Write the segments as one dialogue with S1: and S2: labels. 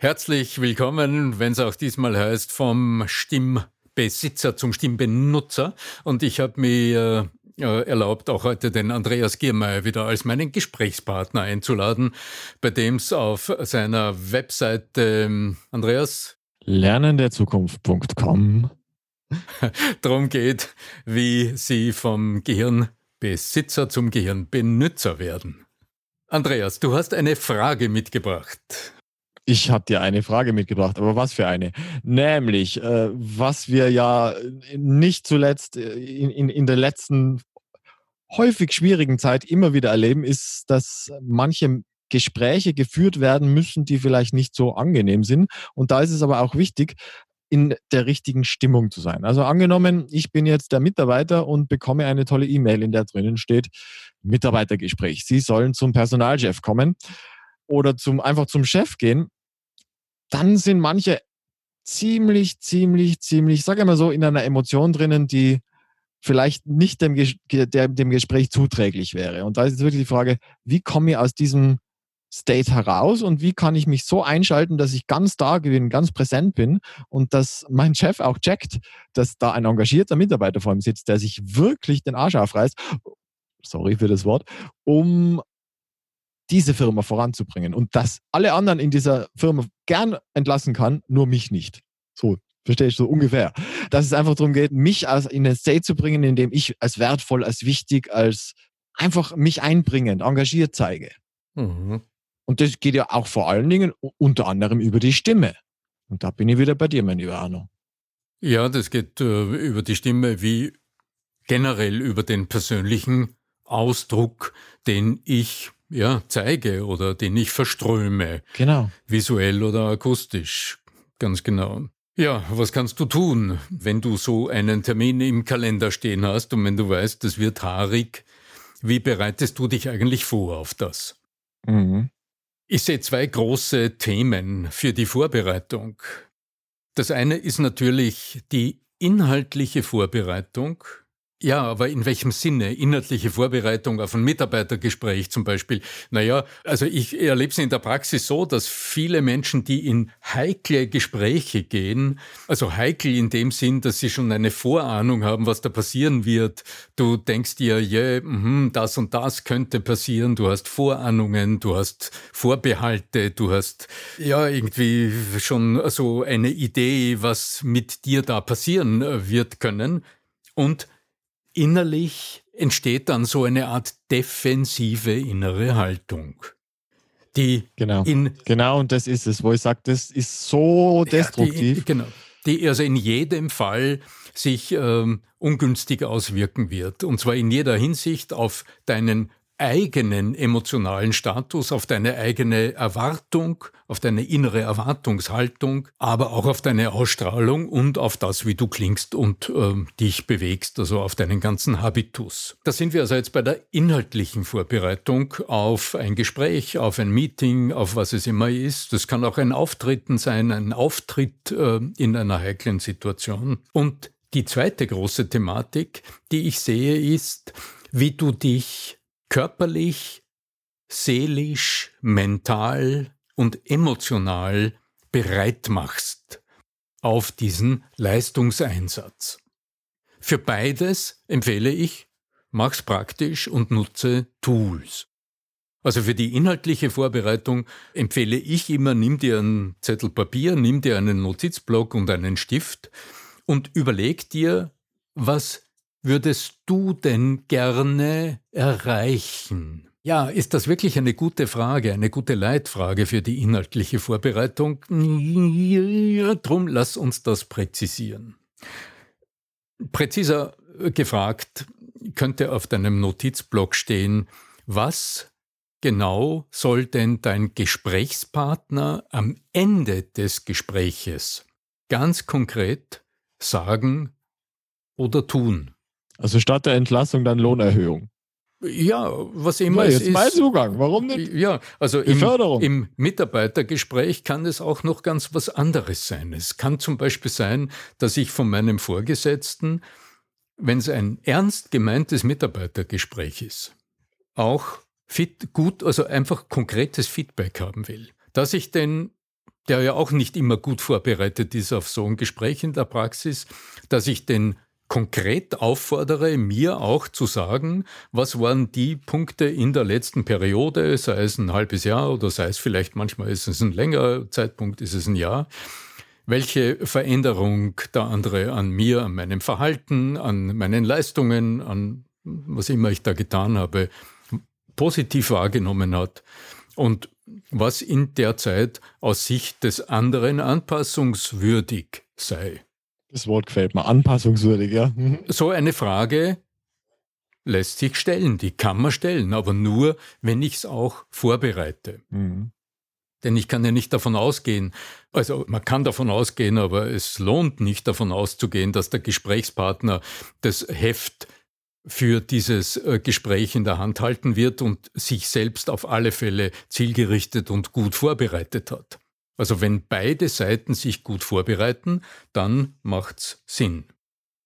S1: Herzlich willkommen, wenn es auch diesmal heißt, vom Stimmbesitzer zum Stimmbenutzer. Und ich habe mir äh, erlaubt, auch heute den Andreas Giermeier wieder als meinen Gesprächspartner einzuladen, bei dem es auf seiner Webseite, ähm, Andreas?
S2: Lernenderzukunft.com
S1: darum geht, wie Sie vom Gehirnbesitzer zum Gehirnbenutzer werden. Andreas, du hast eine Frage mitgebracht.
S2: Ich habe dir eine Frage mitgebracht, aber was für eine? Nämlich, äh, was wir ja nicht zuletzt äh, in, in, in der letzten häufig schwierigen Zeit immer wieder erleben, ist, dass manche Gespräche geführt werden müssen, die vielleicht nicht so angenehm sind. Und da ist es aber auch wichtig, in der richtigen Stimmung zu sein. Also angenommen, ich bin jetzt der Mitarbeiter und bekomme eine tolle E-Mail, in der drinnen steht Mitarbeitergespräch. Sie sollen zum Personalchef kommen oder zum, einfach zum Chef gehen dann sind manche ziemlich, ziemlich, ziemlich, sag mal so, in einer Emotion drinnen, die vielleicht nicht dem, der, dem Gespräch zuträglich wäre. Und da ist jetzt wirklich die Frage, wie komme ich aus diesem State heraus und wie kann ich mich so einschalten, dass ich ganz da bin, ganz präsent bin und dass mein Chef auch checkt, dass da ein engagierter Mitarbeiter vor ihm sitzt, der sich wirklich den Arsch aufreißt, sorry für das Wort, um diese Firma voranzubringen und dass alle anderen in dieser Firma gern entlassen kann, nur mich nicht. So, verstehe ich so ungefähr. Dass es einfach darum geht, mich in ein State zu bringen, in dem ich als wertvoll, als wichtig, als einfach mich einbringend, engagiert zeige. Mhm. Und das geht ja auch vor allen Dingen unter anderem über die Stimme. Und da bin ich wieder bei dir, mein lieber Arno.
S1: Ja, das geht äh, über die Stimme wie generell über den persönlichen Ausdruck, den ich ja, zeige oder den ich verströme.
S2: Genau.
S1: Visuell oder akustisch. Ganz genau. Ja, was kannst du tun, wenn du so einen Termin im Kalender stehen hast und wenn du weißt, das wird haarig? Wie bereitest du dich eigentlich vor auf das? Mhm. Ich sehe zwei große Themen für die Vorbereitung. Das eine ist natürlich die inhaltliche Vorbereitung, ja, aber in welchem Sinne? Inhaltliche Vorbereitung auf ein Mitarbeitergespräch zum Beispiel. Naja, also ich erlebe es in der Praxis so, dass viele Menschen, die in heikle Gespräche gehen, also heikel in dem Sinn, dass sie schon eine Vorahnung haben, was da passieren wird. Du denkst dir, yeah, mm, das und das könnte passieren. Du hast Vorahnungen, du hast Vorbehalte, du hast ja irgendwie schon so eine Idee, was mit dir da passieren äh, wird können. Und innerlich entsteht dann so eine Art defensive innere Haltung.
S2: Die genau. In, genau, und das ist es, wo ich sage, das ist so destruktiv.
S1: Ja, die, genau. Die also in jedem Fall sich ähm, ungünstig auswirken wird. Und zwar in jeder Hinsicht auf deinen eigenen emotionalen Status, auf deine eigene Erwartung, auf deine innere Erwartungshaltung, aber auch auf deine Ausstrahlung und auf das, wie du klingst und äh, dich bewegst, also auf deinen ganzen Habitus. Da sind wir also jetzt bei der inhaltlichen Vorbereitung auf ein Gespräch, auf ein Meeting, auf was es immer ist. Das kann auch ein Auftreten sein, ein Auftritt äh, in einer heiklen Situation. Und die zweite große Thematik, die ich sehe, ist, wie du dich körperlich, seelisch, mental und emotional bereit machst auf diesen Leistungseinsatz. Für beides empfehle ich, mach's praktisch und nutze Tools. Also für die inhaltliche Vorbereitung empfehle ich immer, nimm dir einen Zettel Papier, nimm dir einen Notizblock und einen Stift und überleg dir, was würdest du denn gerne erreichen? Ja, ist das wirklich eine gute Frage, eine gute Leitfrage für die inhaltliche Vorbereitung? Drum lass uns das präzisieren. Präziser gefragt könnte auf deinem Notizblock stehen, was genau soll denn dein Gesprächspartner am Ende des Gespräches ganz konkret sagen oder tun?
S2: Also statt der Entlassung dann Lohnerhöhung.
S1: Ja, was immer ja,
S2: es ist. mein Zugang, warum nicht?
S1: Ja, also im, im, Mitarbeitergespräch kann es auch noch ganz was anderes sein. Es kann zum Beispiel sein, dass ich von meinem Vorgesetzten, wenn es ein ernst gemeintes Mitarbeitergespräch ist, auch fit, gut, also einfach konkretes Feedback haben will. Dass ich den der ja auch nicht immer gut vorbereitet ist auf so ein Gespräch in der Praxis, dass ich den konkret auffordere, mir auch zu sagen, was waren die Punkte in der letzten Periode, sei es ein halbes Jahr oder sei es vielleicht manchmal ist es ein längerer Zeitpunkt, ist es ein Jahr, welche Veränderung der andere an mir, an meinem Verhalten, an meinen Leistungen, an was immer ich da getan habe, positiv wahrgenommen hat und was in der Zeit aus Sicht des anderen anpassungswürdig sei.
S2: Das Wort gefällt mir, anpassungswürdig, ja.
S1: Mhm. So eine Frage lässt sich stellen, die kann man stellen, aber nur, wenn ich es auch vorbereite. Mhm. Denn ich kann ja nicht davon ausgehen, also man kann davon ausgehen, aber es lohnt nicht davon auszugehen, dass der Gesprächspartner das Heft für dieses äh, Gespräch in der Hand halten wird und sich selbst auf alle Fälle zielgerichtet und gut vorbereitet hat. Also wenn beide Seiten sich gut vorbereiten, dann macht's Sinn.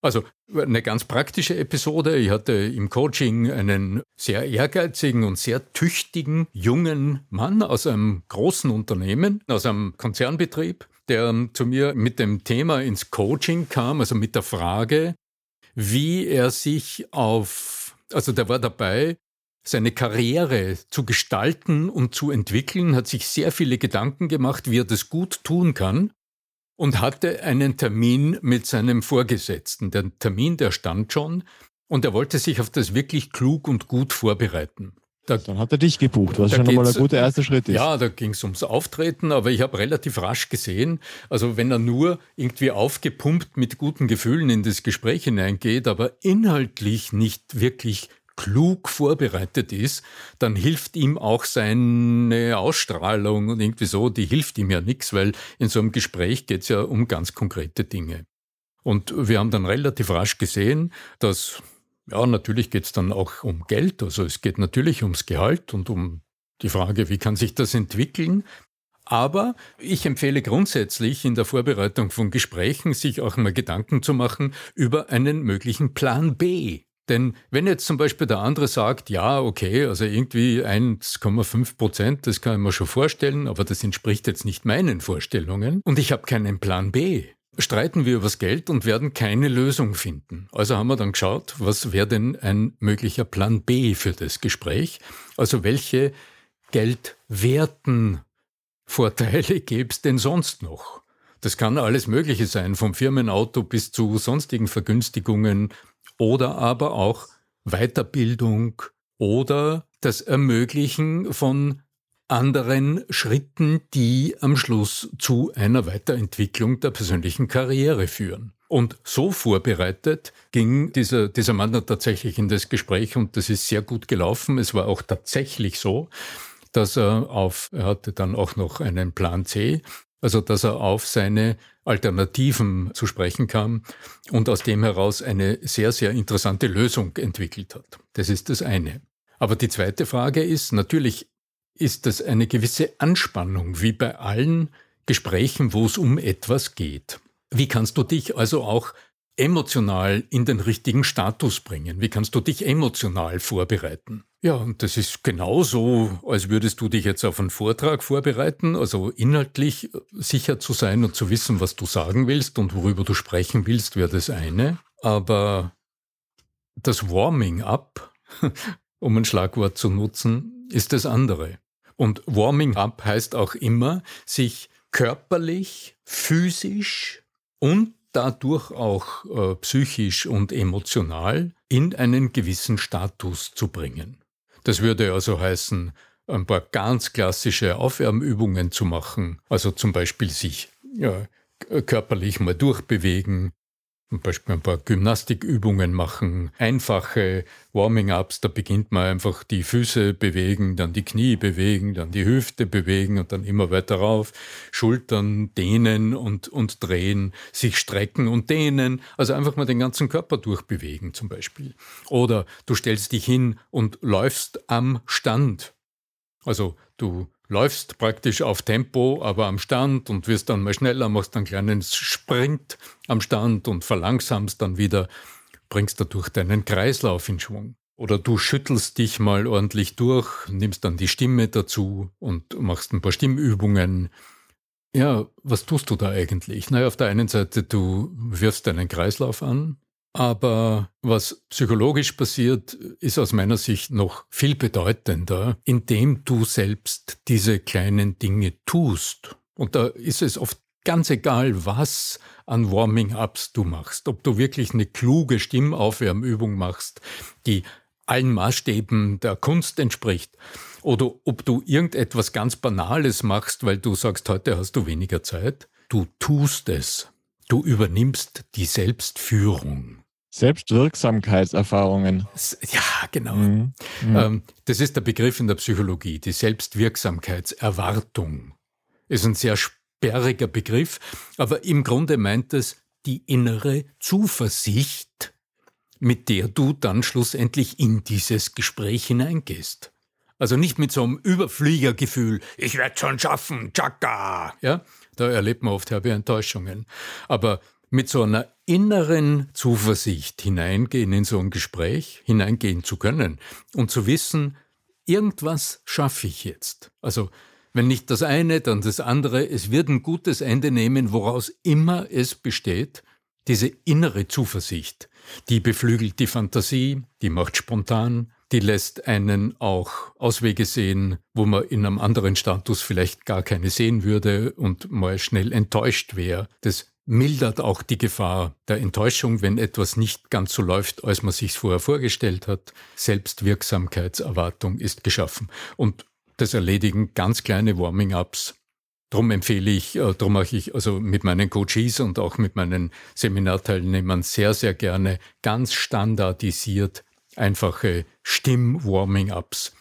S1: Also eine ganz praktische Episode. Ich hatte im Coaching einen sehr ehrgeizigen und sehr tüchtigen jungen Mann aus einem großen Unternehmen, aus einem Konzernbetrieb, der zu mir mit dem Thema ins Coaching kam, also mit der Frage, wie er sich auf, also der war dabei, seine Karriere zu gestalten und zu entwickeln, hat sich sehr viele Gedanken gemacht, wie er das gut tun kann und hatte einen Termin mit seinem Vorgesetzten. Der Termin, der stand schon und er wollte sich auf das wirklich klug und gut vorbereiten.
S2: Da, Dann hat er dich gebucht, was schon mal ein guter erster Schritt ist.
S1: Ja, da ging es ums Auftreten, aber ich habe relativ rasch gesehen, also wenn er nur irgendwie aufgepumpt mit guten Gefühlen in das Gespräch hineingeht, aber inhaltlich nicht wirklich klug vorbereitet ist, dann hilft ihm auch seine Ausstrahlung und irgendwie so, die hilft ihm ja nichts, weil in so einem Gespräch geht es ja um ganz konkrete Dinge. Und wir haben dann relativ rasch gesehen, dass, ja, natürlich geht es dann auch um Geld, also es geht natürlich ums Gehalt und um die Frage, wie kann sich das entwickeln. Aber ich empfehle grundsätzlich in der Vorbereitung von Gesprächen, sich auch mal Gedanken zu machen über einen möglichen Plan B. Denn wenn jetzt zum Beispiel der andere sagt, ja, okay, also irgendwie 1,5 Prozent, das kann ich mir schon vorstellen, aber das entspricht jetzt nicht meinen Vorstellungen und ich habe keinen Plan B, streiten wir übers Geld und werden keine Lösung finden. Also haben wir dann geschaut, was wäre denn ein möglicher Plan B für das Gespräch? Also welche Geldwerten Vorteile gäbe es denn sonst noch? Das kann alles Mögliche sein, vom Firmenauto bis zu sonstigen Vergünstigungen oder aber auch Weiterbildung oder das Ermöglichen von anderen Schritten, die am Schluss zu einer Weiterentwicklung der persönlichen Karriere führen. Und so vorbereitet ging dieser, dieser Mann dann tatsächlich in das Gespräch und das ist sehr gut gelaufen. Es war auch tatsächlich so, dass er auf, er hatte dann auch noch einen Plan C, also dass er auf seine Alternativen zu sprechen kam und aus dem heraus eine sehr, sehr interessante Lösung entwickelt hat. Das ist das eine. Aber die zweite Frage ist, natürlich ist das eine gewisse Anspannung, wie bei allen Gesprächen, wo es um etwas geht. Wie kannst du dich also auch emotional in den richtigen Status bringen? Wie kannst du dich emotional vorbereiten? Ja, und das ist genauso, als würdest du dich jetzt auf einen Vortrag vorbereiten, also inhaltlich sicher zu sein und zu wissen, was du sagen willst und worüber du sprechen willst, wäre das eine. Aber das Warming up, um ein Schlagwort zu nutzen, ist das andere. Und Warming up heißt auch immer, sich körperlich, physisch und dadurch auch äh, psychisch und emotional in einen gewissen Status zu bringen. Das würde also heißen, ein paar ganz klassische Aufwärmübungen zu machen, also zum Beispiel sich ja, körperlich mal durchbewegen, zum Beispiel ein paar Gymnastikübungen machen, einfache Warming-ups, da beginnt man einfach die Füße bewegen, dann die Knie bewegen, dann die Hüfte bewegen und dann immer weiter rauf, Schultern dehnen und, und drehen, sich strecken und dehnen, also einfach mal den ganzen Körper durchbewegen zum Beispiel. Oder du stellst dich hin und läufst am Stand. Also du läufst praktisch auf Tempo, aber am Stand und wirst dann mal schneller, machst einen kleinen Sprint am Stand und verlangsamst dann wieder, bringst dadurch deinen Kreislauf in Schwung. Oder du schüttelst dich mal ordentlich durch, nimmst dann die Stimme dazu und machst ein paar Stimmübungen. Ja, was tust du da eigentlich? Naja, auf der einen Seite, du wirfst deinen Kreislauf an, aber was psychologisch passiert, ist aus meiner Sicht noch viel bedeutender, indem du selbst diese kleinen Dinge tust. Und da ist es oft ganz egal, was an Warming-ups du machst. Ob du wirklich eine kluge Stimmaufwärmübung machst, die allen Maßstäben der Kunst entspricht, oder ob du irgendetwas ganz Banales machst, weil du sagst, heute hast du weniger Zeit. Du tust es. Du übernimmst die Selbstführung.
S2: Selbstwirksamkeitserfahrungen.
S1: Ja, genau. Mhm. Mhm. Das ist der Begriff in der Psychologie, die Selbstwirksamkeitserwartung. Ist ein sehr sperriger Begriff, aber im Grunde meint es die innere Zuversicht, mit der du dann schlussendlich in dieses Gespräch hineingehst. Also nicht mit so einem Überfliegergefühl, ich werde schon schaffen, tschakka. Ja, da erlebt man oft herbe Enttäuschungen. Aber mit so einer inneren Zuversicht hineingehen in so ein Gespräch, hineingehen zu können und zu wissen, irgendwas schaffe ich jetzt. Also wenn nicht das eine, dann das andere. Es wird ein gutes Ende nehmen, woraus immer es besteht. Diese innere Zuversicht, die beflügelt die Fantasie, die macht spontan, die lässt einen auch Auswege sehen, wo man in einem anderen Status vielleicht gar keine sehen würde und mal schnell enttäuscht wäre. Das mildert auch die Gefahr der Enttäuschung, wenn etwas nicht ganz so läuft, als man sich vorher vorgestellt hat. Selbstwirksamkeitserwartung ist geschaffen. Und das erledigen ganz kleine Warming-ups. Darum empfehle ich, äh, darum mache ich also mit meinen Coaches und auch mit meinen Seminarteilnehmern sehr, sehr gerne ganz standardisiert einfache Stimm-Warming-Ups.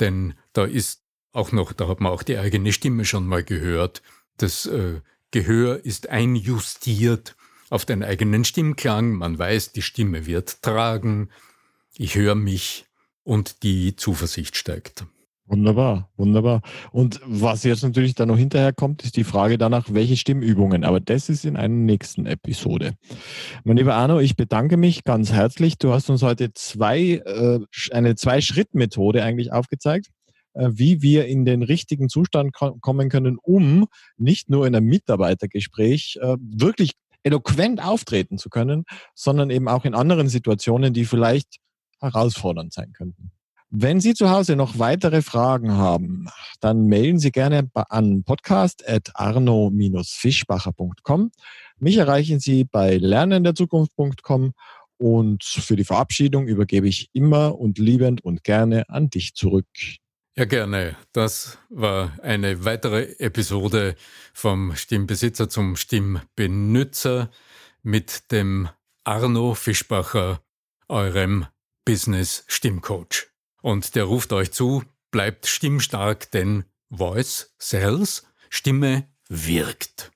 S1: Denn da ist auch noch, da hat man auch die eigene Stimme schon mal gehört. Das äh, Gehör ist einjustiert auf den eigenen Stimmklang. Man weiß, die Stimme wird tragen. Ich höre mich und die Zuversicht steigt.
S2: Wunderbar, wunderbar. Und was jetzt natürlich dann noch hinterher kommt, ist die Frage danach, welche Stimmübungen. Aber das ist in einer nächsten Episode. Mein lieber Arno, ich bedanke mich ganz herzlich. Du hast uns heute zwei, äh, eine Zwei-Schritt-Methode eigentlich aufgezeigt, äh, wie wir in den richtigen Zustand kommen können, um nicht nur in einem Mitarbeitergespräch äh, wirklich eloquent auftreten zu können, sondern eben auch in anderen Situationen, die vielleicht herausfordernd sein könnten. Wenn Sie zu Hause noch weitere Fragen haben, dann mailen Sie gerne an podcast.arno-fischbacher.com. Mich erreichen Sie bei lernenderzukunft.com und für die Verabschiedung übergebe ich immer und liebend und gerne an dich zurück.
S1: Ja, gerne. Das war eine weitere Episode vom Stimmbesitzer zum Stimmbenutzer mit dem Arno Fischbacher, eurem Business Stimmcoach. Und der ruft euch zu, bleibt stimmstark, denn Voice sells, Stimme wirkt.